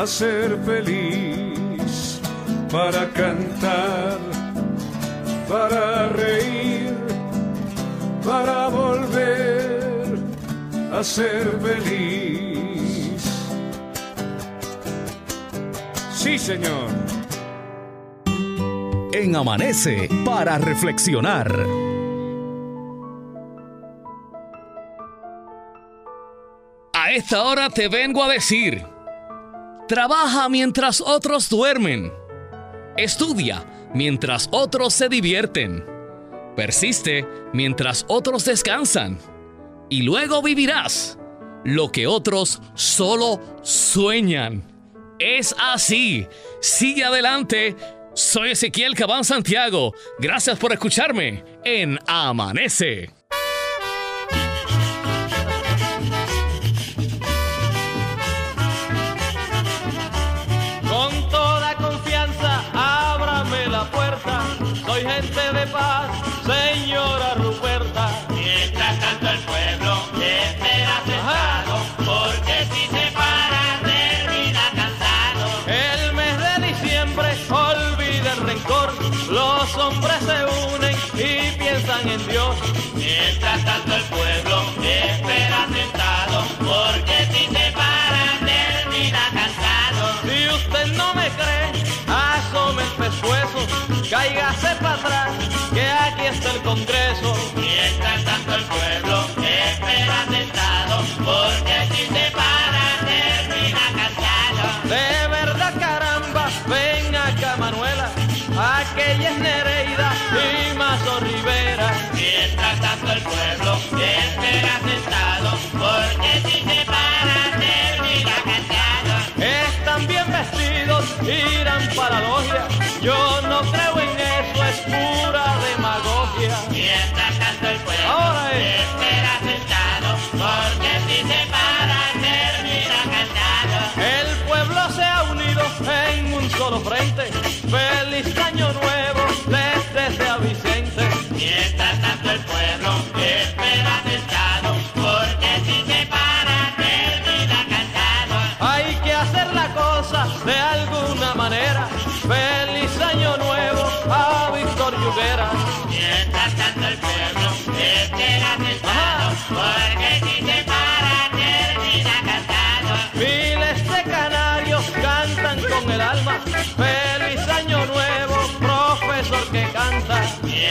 a ser feliz, para cantar, para reír para volver a ser feliz. Sí, Señor. En Amanece para reflexionar. A esta hora te vengo a decir Trabaja mientras otros duermen. Estudia mientras otros se divierten. Persiste mientras otros descansan. Y luego vivirás lo que otros solo sueñan. Es así. Sigue adelante. Soy Ezequiel Cabán Santiago. Gracias por escucharme en Amanece. El pueblo espera sentado, porque si se para termina cansado. Si usted no me cree, asome el pescuezo, cáigase para atrás, que aquí está el Congreso. Yo no creo en eso, es pura demagogia. Mientras tanto el pueblo Ahora es. espera sentado, porque si se para termina cansado. El pueblo se ha unido en un solo frente. Feliz año nuevo, les desea Vicente. Mientras tanto el pueblo espera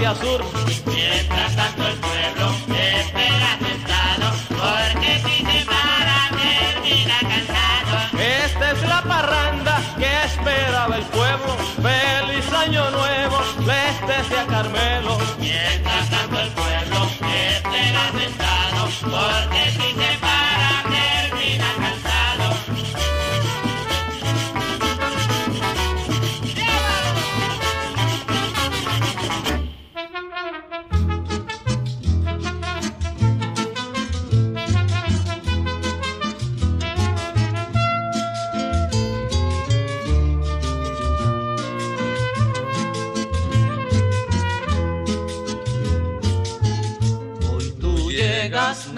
Mientras tanto el pueblo espera sentado, porque si se para termina cansado. Esta es la parranda que esperaba el pueblo. ¡Feliz año nuevo les desea Carmelo! Mientras tanto el pueblo espera sentado, porque si se para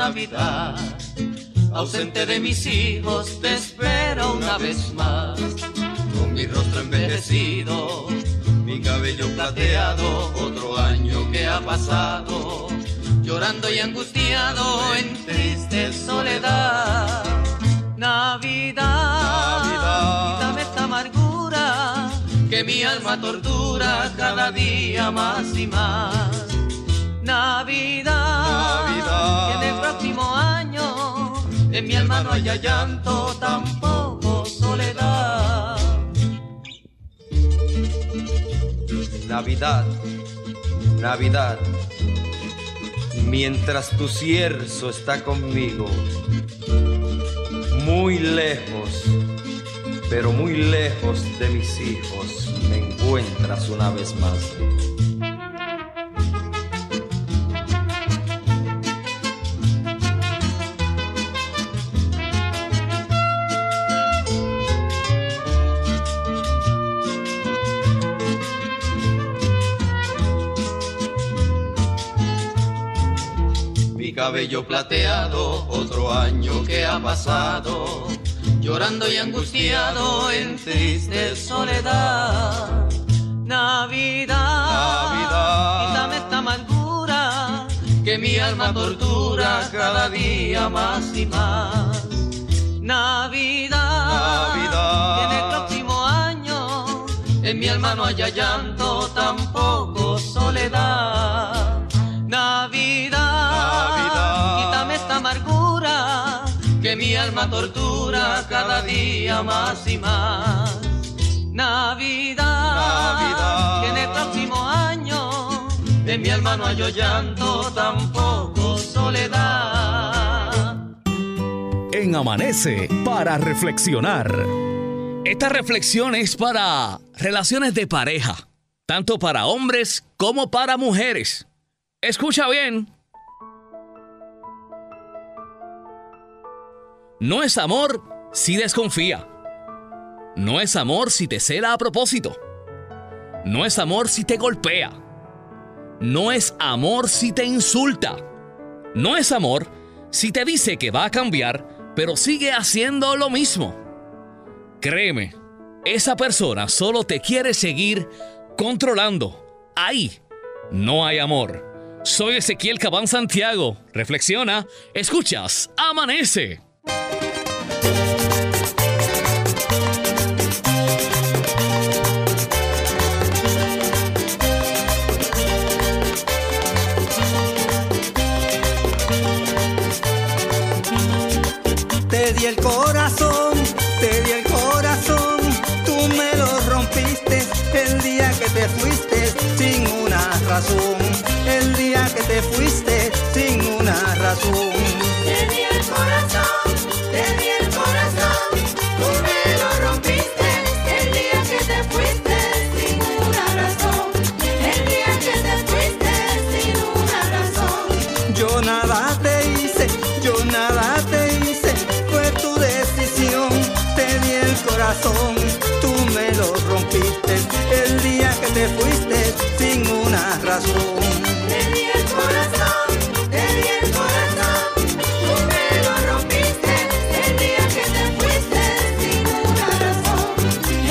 Navidad, ausente de mis hijos, te espero una vez más. Con mi rostro envejecido, mi cabello plateado, otro año que ha pasado, llorando y angustiado en triste soledad. Navidad, quítame esta amargura que mi alma tortura cada día más y más. Navidad, en el próximo año en mi alma no haya llanto, tampoco soledad. Navidad, Navidad, mientras tu cierzo está conmigo, muy lejos, pero muy lejos de mis hijos, me encuentras una vez más. Cabello plateado, otro año que ha pasado, llorando y angustiado en triste soledad. Navidad, Navidad. quítame esta amargura que mi alma tortura cada día más y más. Navidad, en el próximo año en mi alma no haya llanto, tampoco soledad. Alma tortura cada día más y más. Navidad, Navidad. que en el próximo año en mi alma no haya llanto, tampoco soledad. En Amanece para reflexionar. Esta reflexión es para relaciones de pareja, tanto para hombres como para mujeres. Escucha bien. No es amor si desconfía. No es amor si te cela a propósito. No es amor si te golpea. No es amor si te insulta. No es amor si te dice que va a cambiar, pero sigue haciendo lo mismo. Créeme, esa persona solo te quiere seguir controlando. Ahí no hay amor. Soy Ezequiel Cabán Santiago. Reflexiona, escuchas, amanece. Fuiste sin una razón. Te di el corazón, te di el corazón, tú me lo rompiste el día que te fuiste sin una razón,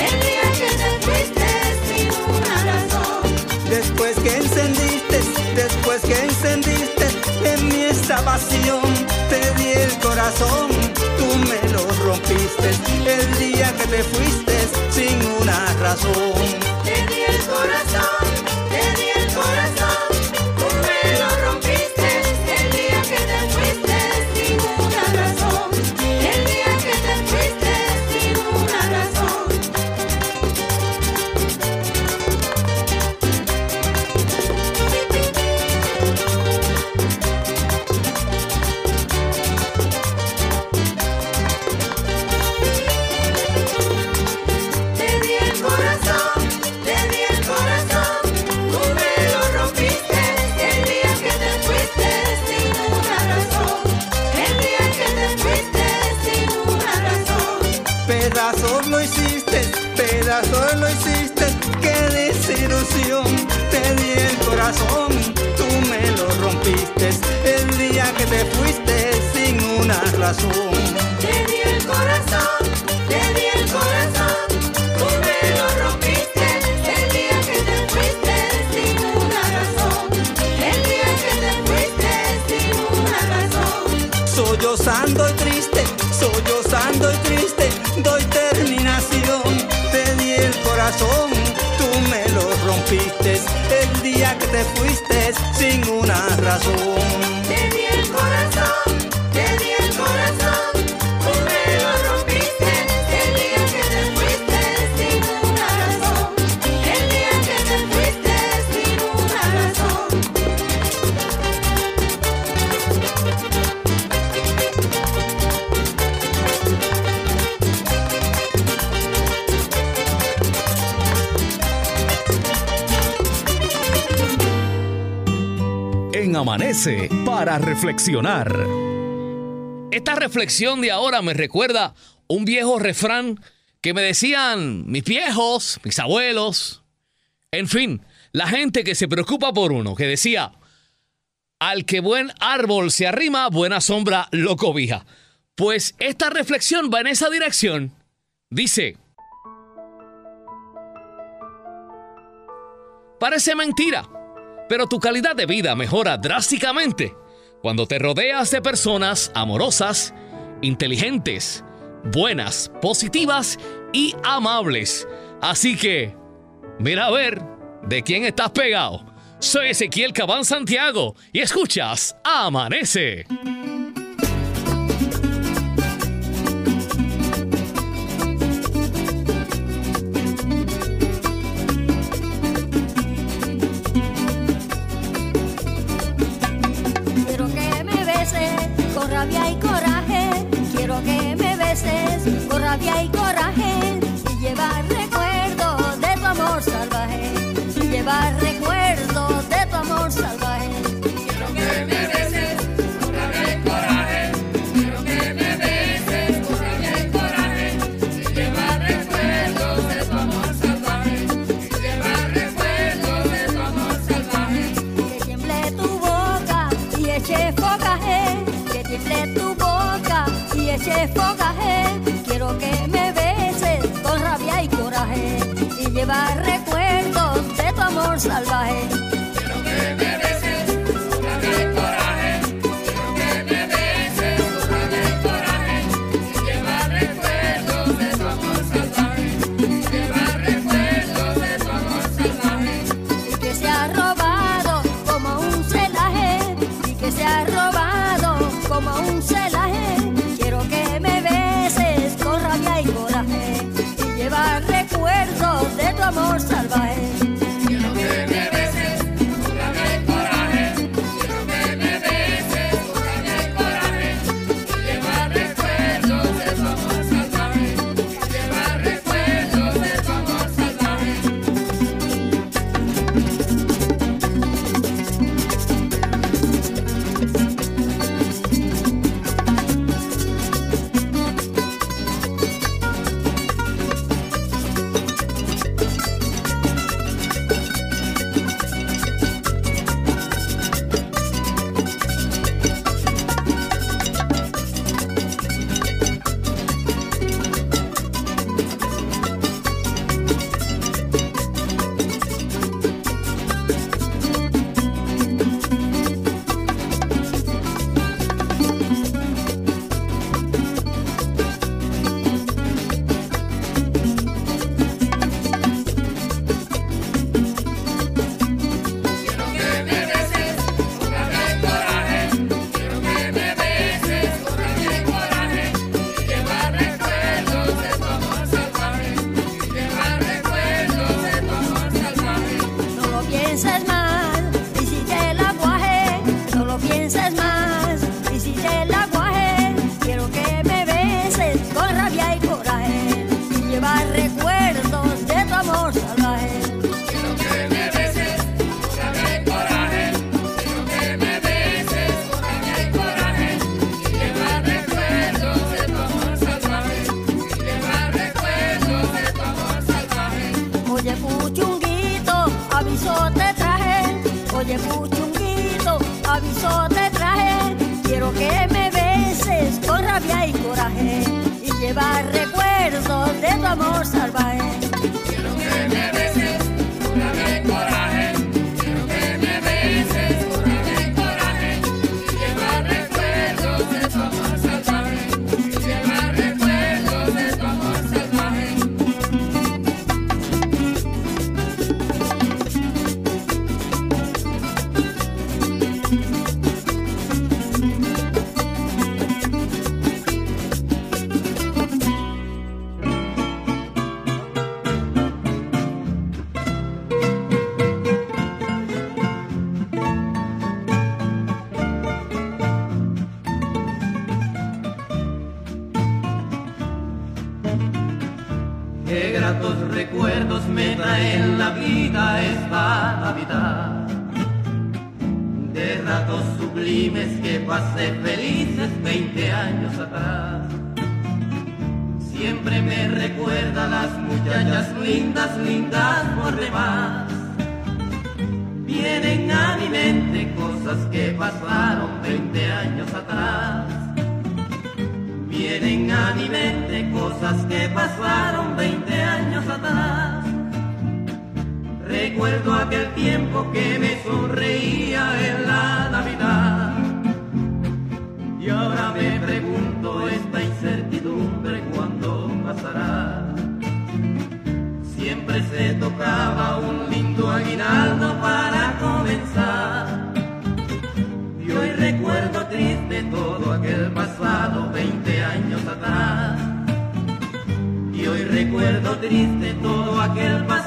el día que te fuiste sin una razón. Después que encendiste, después que encendiste en mí esa pasión, te di el corazón, tú me lo rompiste el día que te fuiste sin una razón. reflexionar. Esta reflexión de ahora me recuerda un viejo refrán que me decían mis viejos, mis abuelos, en fin, la gente que se preocupa por uno, que decía, al que buen árbol se arrima, buena sombra lo cobija. Pues esta reflexión va en esa dirección. Dice, parece mentira, pero tu calidad de vida mejora drásticamente cuando te rodeas de personas amorosas, inteligentes, buenas, positivas y amables. Así que, mira a ver de quién estás pegado. Soy Ezequiel Cabán Santiago y escuchas Amanece. veces con rabia y coraje y llevar recuerdos de tu amor salvaje y llevar Oye, cuchunguito, aviso te traje. Oye, cuchunguito, aviso te traje. Quiero que me beses con rabia y coraje. Y llevar recuerdos de tu amor salvaje. Recuerdo triste todo aquel pasado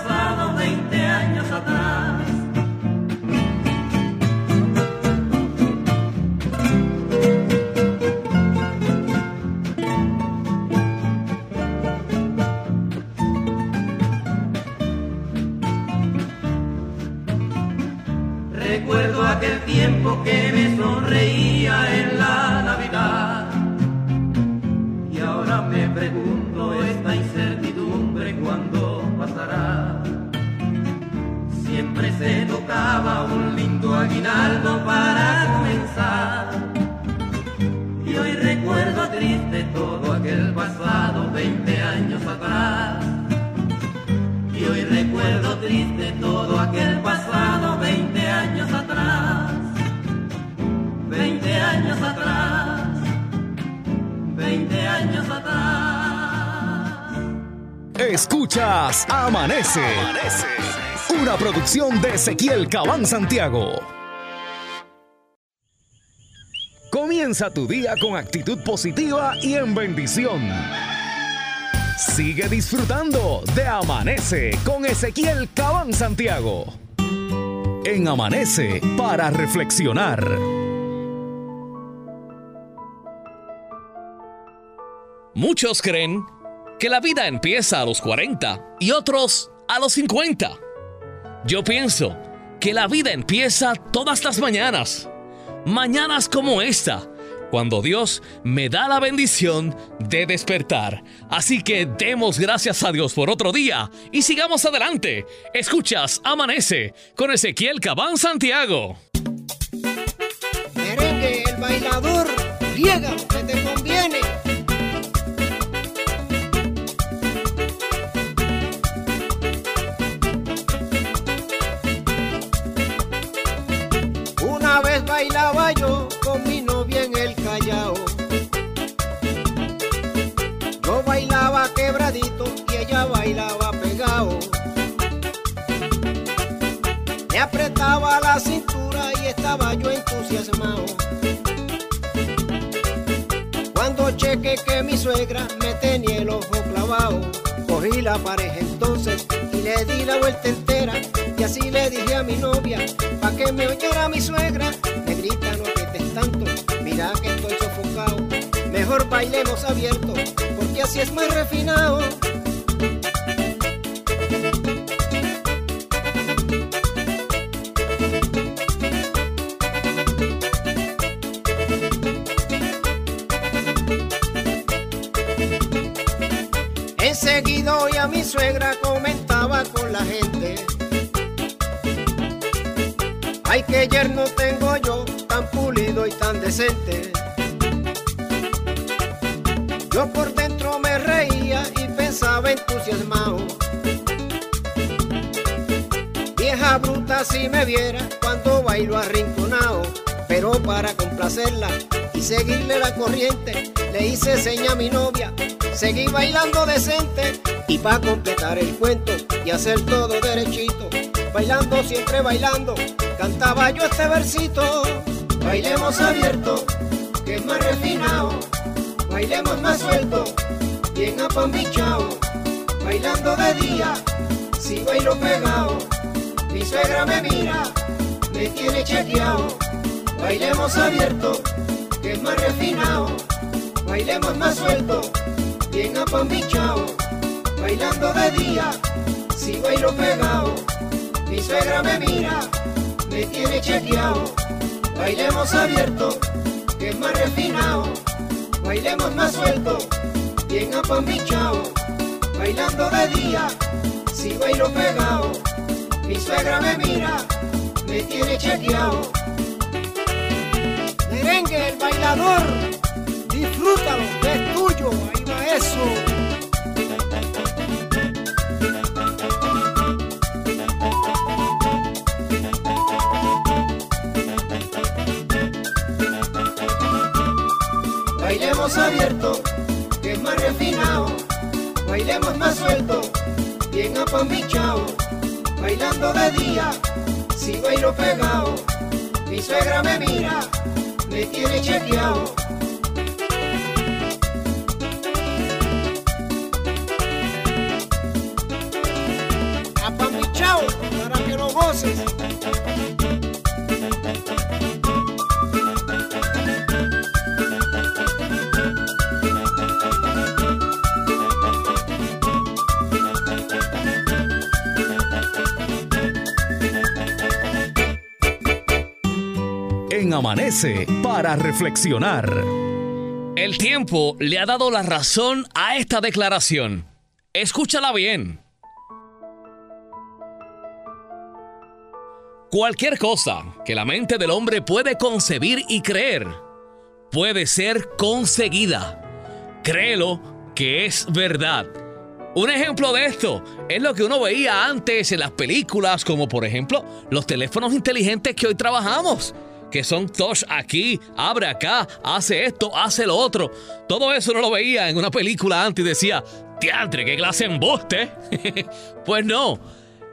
Una producción de Ezequiel Cabán Santiago. Comienza tu día con actitud positiva y en bendición. Sigue disfrutando de Amanece con Ezequiel Cabán Santiago. En Amanece para reflexionar. Muchos creen que la vida empieza a los 40 y otros a los 50. Yo pienso que la vida empieza todas las mañanas. Mañanas como esta, cuando Dios me da la bendición de despertar. Así que demos gracias a Dios por otro día y sigamos adelante. Escuchas Amanece con Ezequiel Cabán Santiago. Bailaba yo con mi novia en el Callao. Yo bailaba quebradito y ella bailaba pegado. Le apretaba la cintura y estaba yo entusiasmado. Cuando cheque que mi suegra me tenía el ojo clavado, cogí la pareja entonces le di la vuelta entera. Y así le dije a mi novia, pa' que me oyera mi suegra. Negrita, no quites tanto, mira que estoy sofocado. Mejor bailemos abierto, porque así es más refinado. Enseguida hoy a mi suegra Yerno tengo yo, tan pulido y tan decente. Yo por dentro me reía y pensaba entusiasmado. Vieja bruta si me viera cuando bailo arrinconado. Pero para complacerla y seguirle la corriente, le hice seña a mi novia. Seguí bailando decente y para completar el cuento y hacer todo derechito. Bailando, siempre bailando, cantaba yo este versito. Bailemos abierto, que es más refinado. Bailemos más suelto, bien apambichao. Bailando de día, si bailo pegado. Mi suegra me mira, me tiene chequeado. Bailemos abierto, que es más refinado. Bailemos más suelto, bien apambichao. Bailando de día, si bailo pegado. Mi suegra me mira, me tiene chequeado. Bailemos abierto, que es más refinado. Bailemos más suelto, bien apambichao. Bailando de día, si bailo pegado. Mi suegra me mira, me tiene chequeado. Oye, el bailador, disfrútalo, es tuyo, ahí va eso. Bailemos abierto, es más refinado. Bailemos más suelto, bien apambichao. Bailando de día, si bailo pegado. Mi suegra me mira, me tiene chequeado. Apambichao, para que lo goces. Amanece para reflexionar. El tiempo le ha dado la razón a esta declaración. Escúchala bien. Cualquier cosa que la mente del hombre puede concebir y creer puede ser conseguida. Créelo que es verdad. Un ejemplo de esto es lo que uno veía antes en las películas, como por ejemplo los teléfonos inteligentes que hoy trabajamos, que son touch aquí, abre acá, hace esto, hace lo otro. Todo eso no lo veía en una película antes y decía, diantre, qué clase embuste. pues no.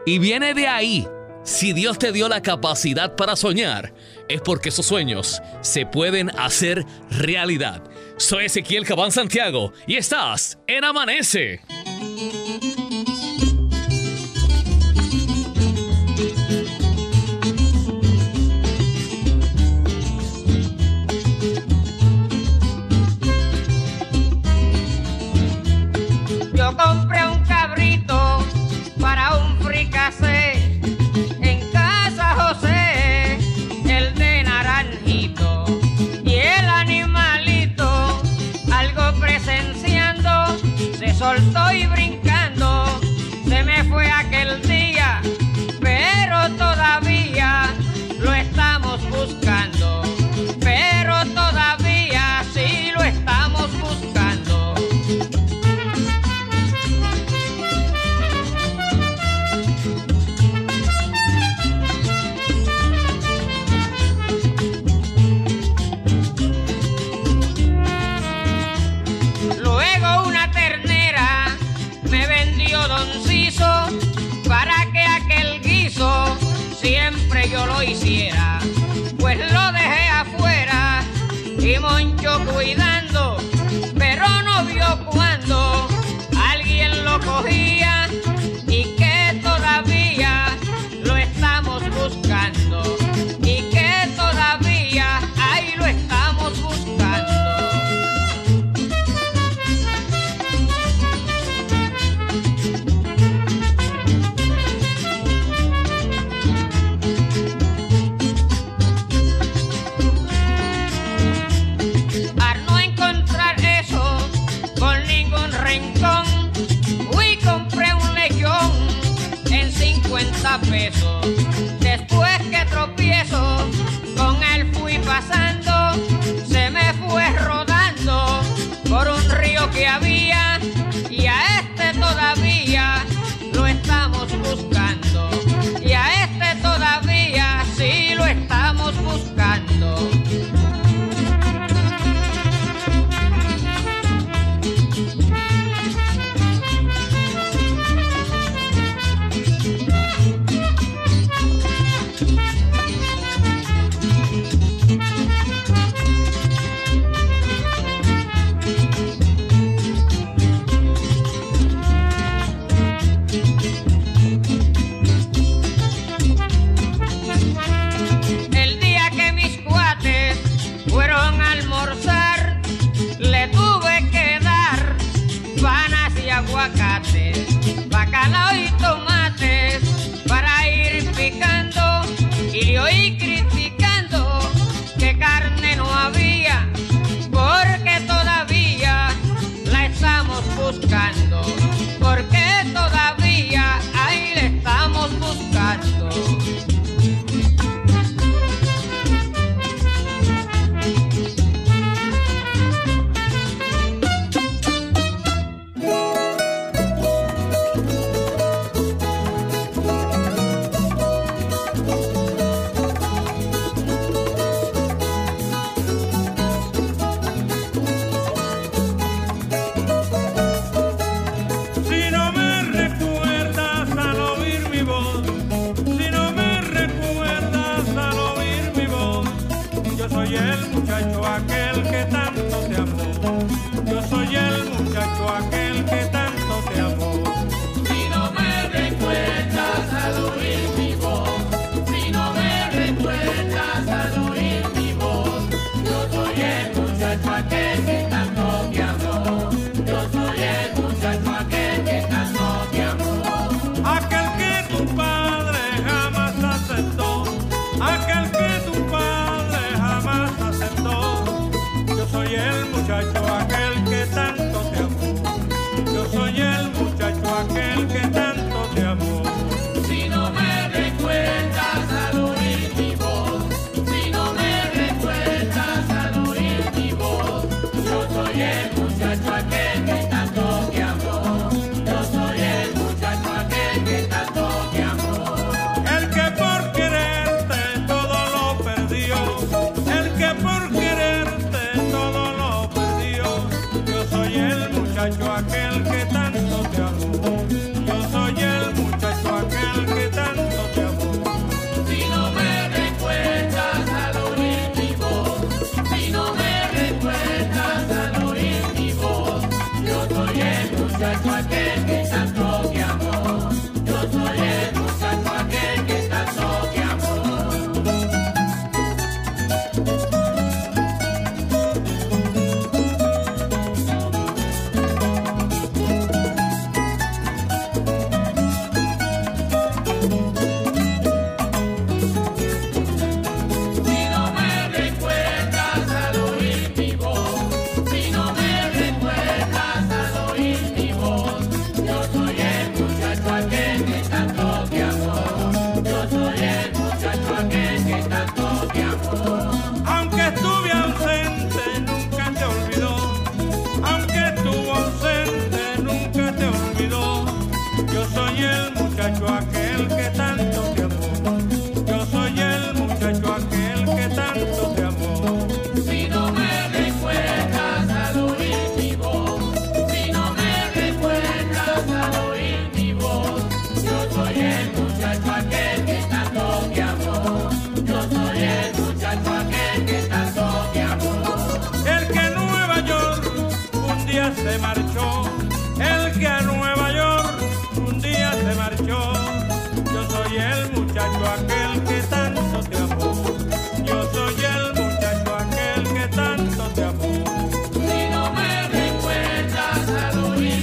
Y viene de ahí. Si Dios te dio la capacidad para soñar, es porque esos sueños se pueden hacer realidad. Soy Ezequiel Cabán Santiago y estás en Amanece. Hiciera.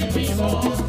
people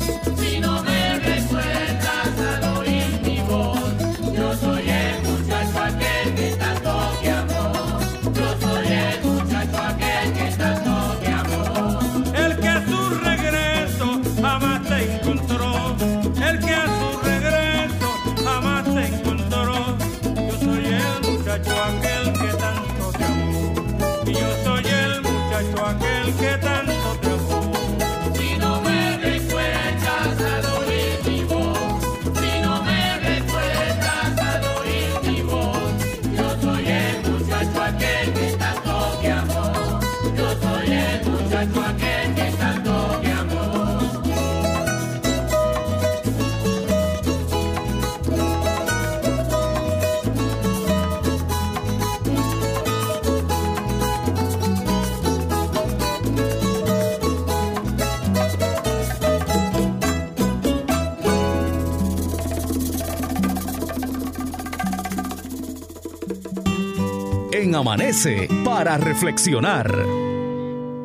amanece para reflexionar.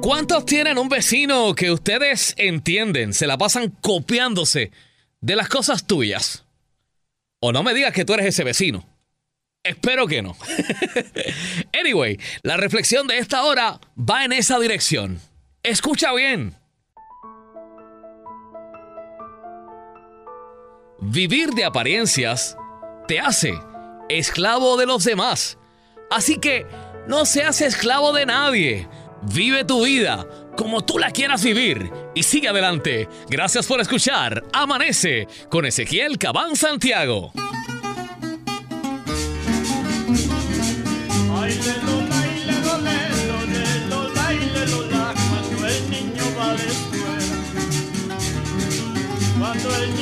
¿Cuántos tienen un vecino que ustedes entienden, se la pasan copiándose de las cosas tuyas? O no me digas que tú eres ese vecino. Espero que no. anyway, la reflexión de esta hora va en esa dirección. Escucha bien. Vivir de apariencias te hace esclavo de los demás Así que no seas esclavo de nadie. Vive tu vida como tú la quieras vivir y sigue adelante. Gracias por escuchar. Amanece con Ezequiel Cabán Santiago. Cuando el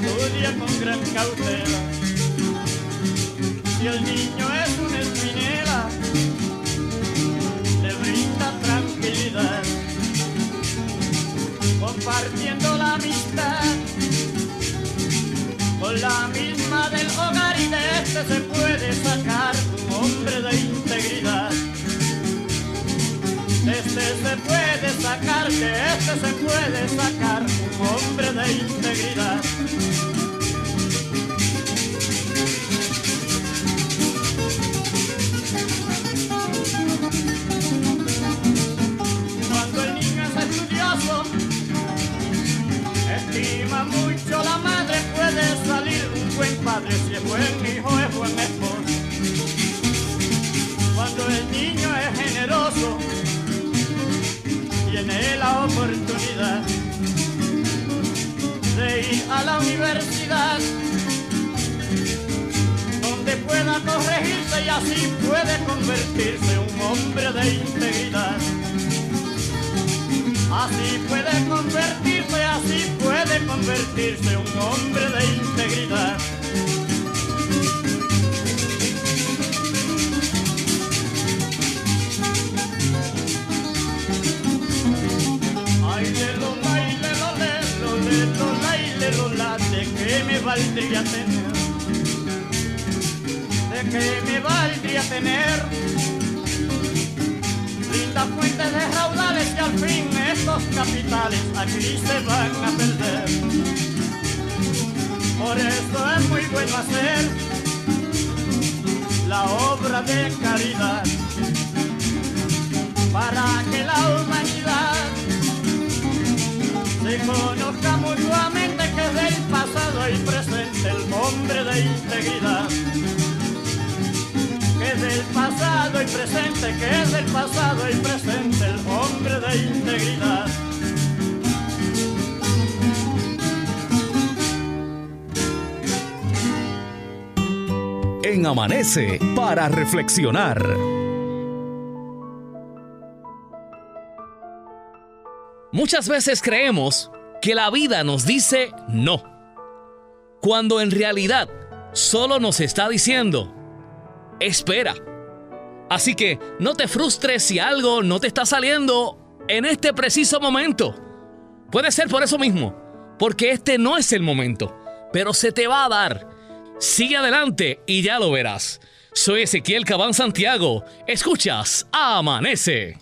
estudia con gran cautela. Si el niño es una espinela, le brinda tranquilidad, compartiendo la amistad con la misma del hogar y de este se puede sacar un hombre de integridad. Este se puede sacar, que este se puede sacar, un hombre de integridad. Cuando el niño es estudioso, estima mucho la madre, puede salir un buen padre, si es buen hijo, es buen esposo. Cuando el niño es generoso, tiene la oportunidad de ir a la universidad donde pueda corregirse y así puede convertirse un hombre de integridad. Así puede convertirse, así puede convertirse un hombre de integridad. Me valdría tener, de qué me valdría tener lindas fuentes de raudales y al fin estos capitales aquí se van a perder. Por eso es muy bueno hacer la obra de caridad para que la humanidad se conozca mutuamente que del pasado y presente el hombre de integridad que es del pasado y presente, que es del pasado y presente el hombre de integridad. En Amanece para reflexionar. Muchas veces creemos que la vida nos dice no, cuando en realidad solo nos está diciendo, espera. Así que no te frustres si algo no te está saliendo en este preciso momento. Puede ser por eso mismo, porque este no es el momento, pero se te va a dar. Sigue adelante y ya lo verás. Soy Ezequiel Cabán Santiago. Escuchas Amanece.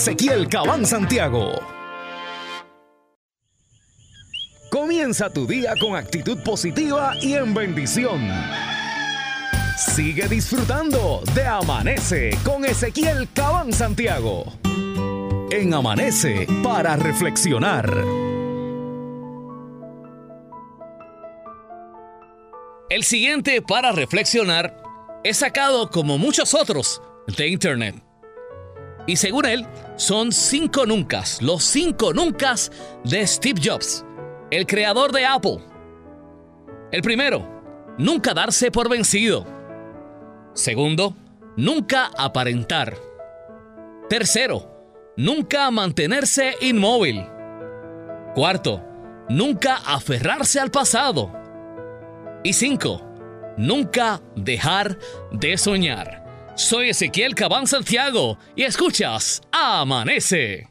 Ezequiel Cabán Santiago. Comienza tu día con actitud positiva y en bendición. Sigue disfrutando de Amanece con Ezequiel Cabán Santiago. En Amanece para reflexionar. El siguiente para reflexionar es sacado como muchos otros de Internet. Y según él, son cinco nuncas, los cinco nuncas de Steve Jobs, el creador de Apple. El primero, nunca darse por vencido. Segundo, nunca aparentar. Tercero, nunca mantenerse inmóvil. Cuarto, nunca aferrarse al pasado. Y cinco, nunca dejar de soñar. Soy Ezequiel Cabán Santiago y escuchas Amanece.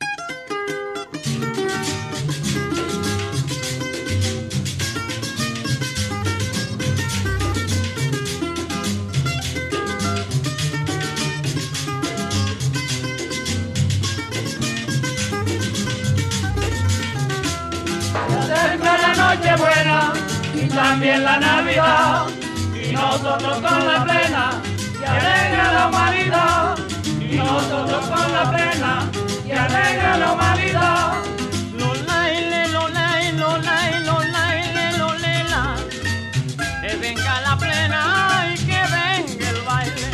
Noche buena y también la Navidad. Y nosotros con la plena Y nosotros con la plena que alegra la humanidad. Lolaile, lolai, lolai, lolaile, lolela. Que venga la plena y que venga el baile.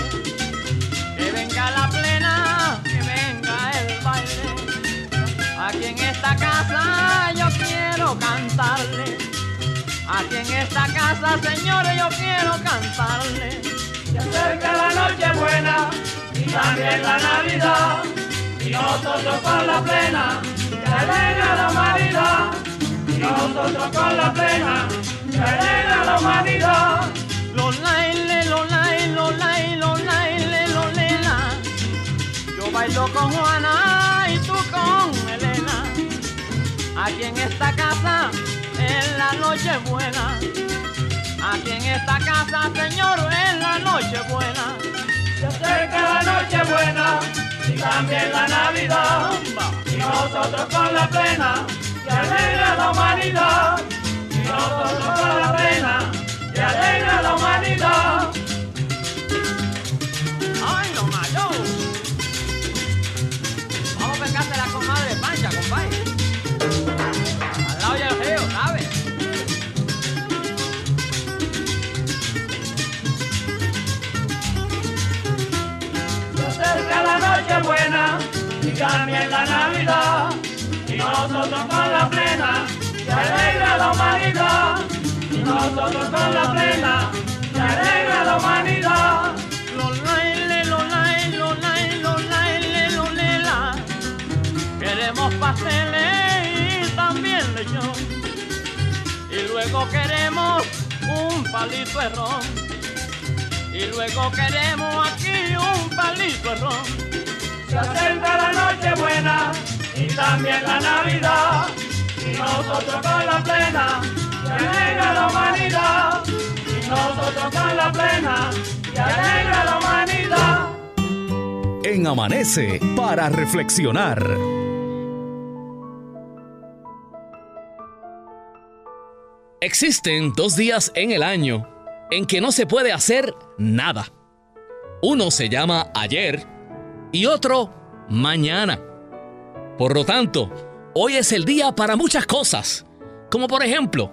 Que venga la plena, que venga el baile. Aquí en esta casa yo quiero cantarle. Aquí en esta casa, señores, yo quiero cantarle. También la Navidad. Y nosotros con la plena que alegra la humanidad. Y nosotros con la plena que alegra la humanidad. Lolaile, lolai, lolai, lolaile, lolela. Yo bailo con Juana y tú con Elena. Aquí en esta casa es la noche buena. Aquí en esta casa, señor, es la noche buena. Se acerca la noche buena y también la Navidad. Y nosotros con la plena que alegra la humanidad. Y nosotros con la plena que alegra la humanidad. ¡Ay, lo malo! Vamos a pescarse la comadre pancha, compadre. También la Navidad. Y nosotros con la plena que alegra la humanidad. Y nosotros con la plena que alegra la humanidad. Queremos pasteles y también lechón. Y luego queremos un palito de ron. Y luego queremos aquí un palito de ron. Se acerca la noche buena y también la Navidad. Y nosotros con la plena que alegra la humanidad. Y nosotros con la plena que alegra la humanidad. En Amanece para reflexionar. Existen dos días en el año en que no se puede hacer nada. Uno se llama ayer y otro mañana. Por lo tanto, hoy es el día para muchas cosas, como por ejemplo,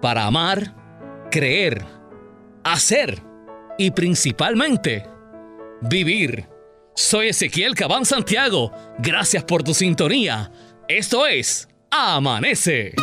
para amar, creer, hacer y principalmente vivir. Soy Ezequiel Cabán Santiago. Gracias por tu sintonía. Esto es Amanece.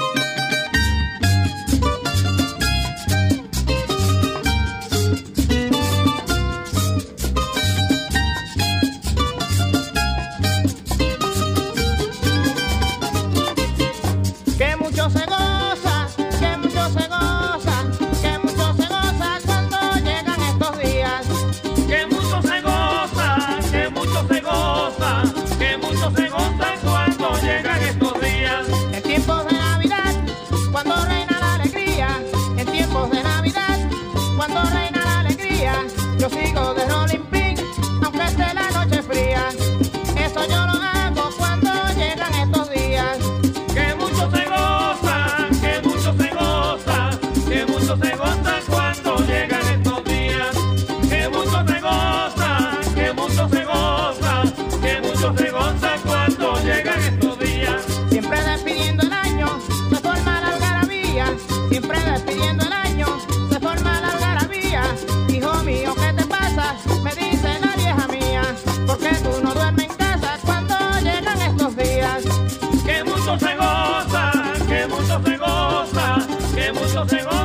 tenemos Obregón.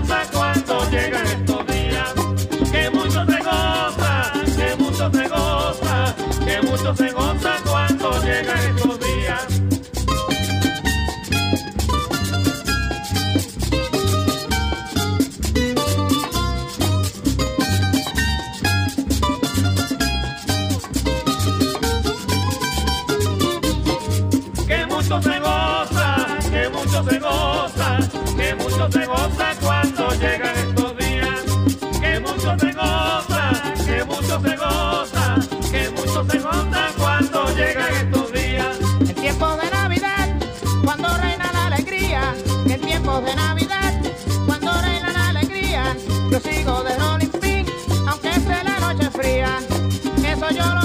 Se goza, que mucho se goza cuando llegan estos días. En tiempos de Navidad, cuando reina la alegría, en tiempos de Navidad, cuando reina la alegría, yo sigo de Rolling Pin, aunque esté la noche fría, eso yo lo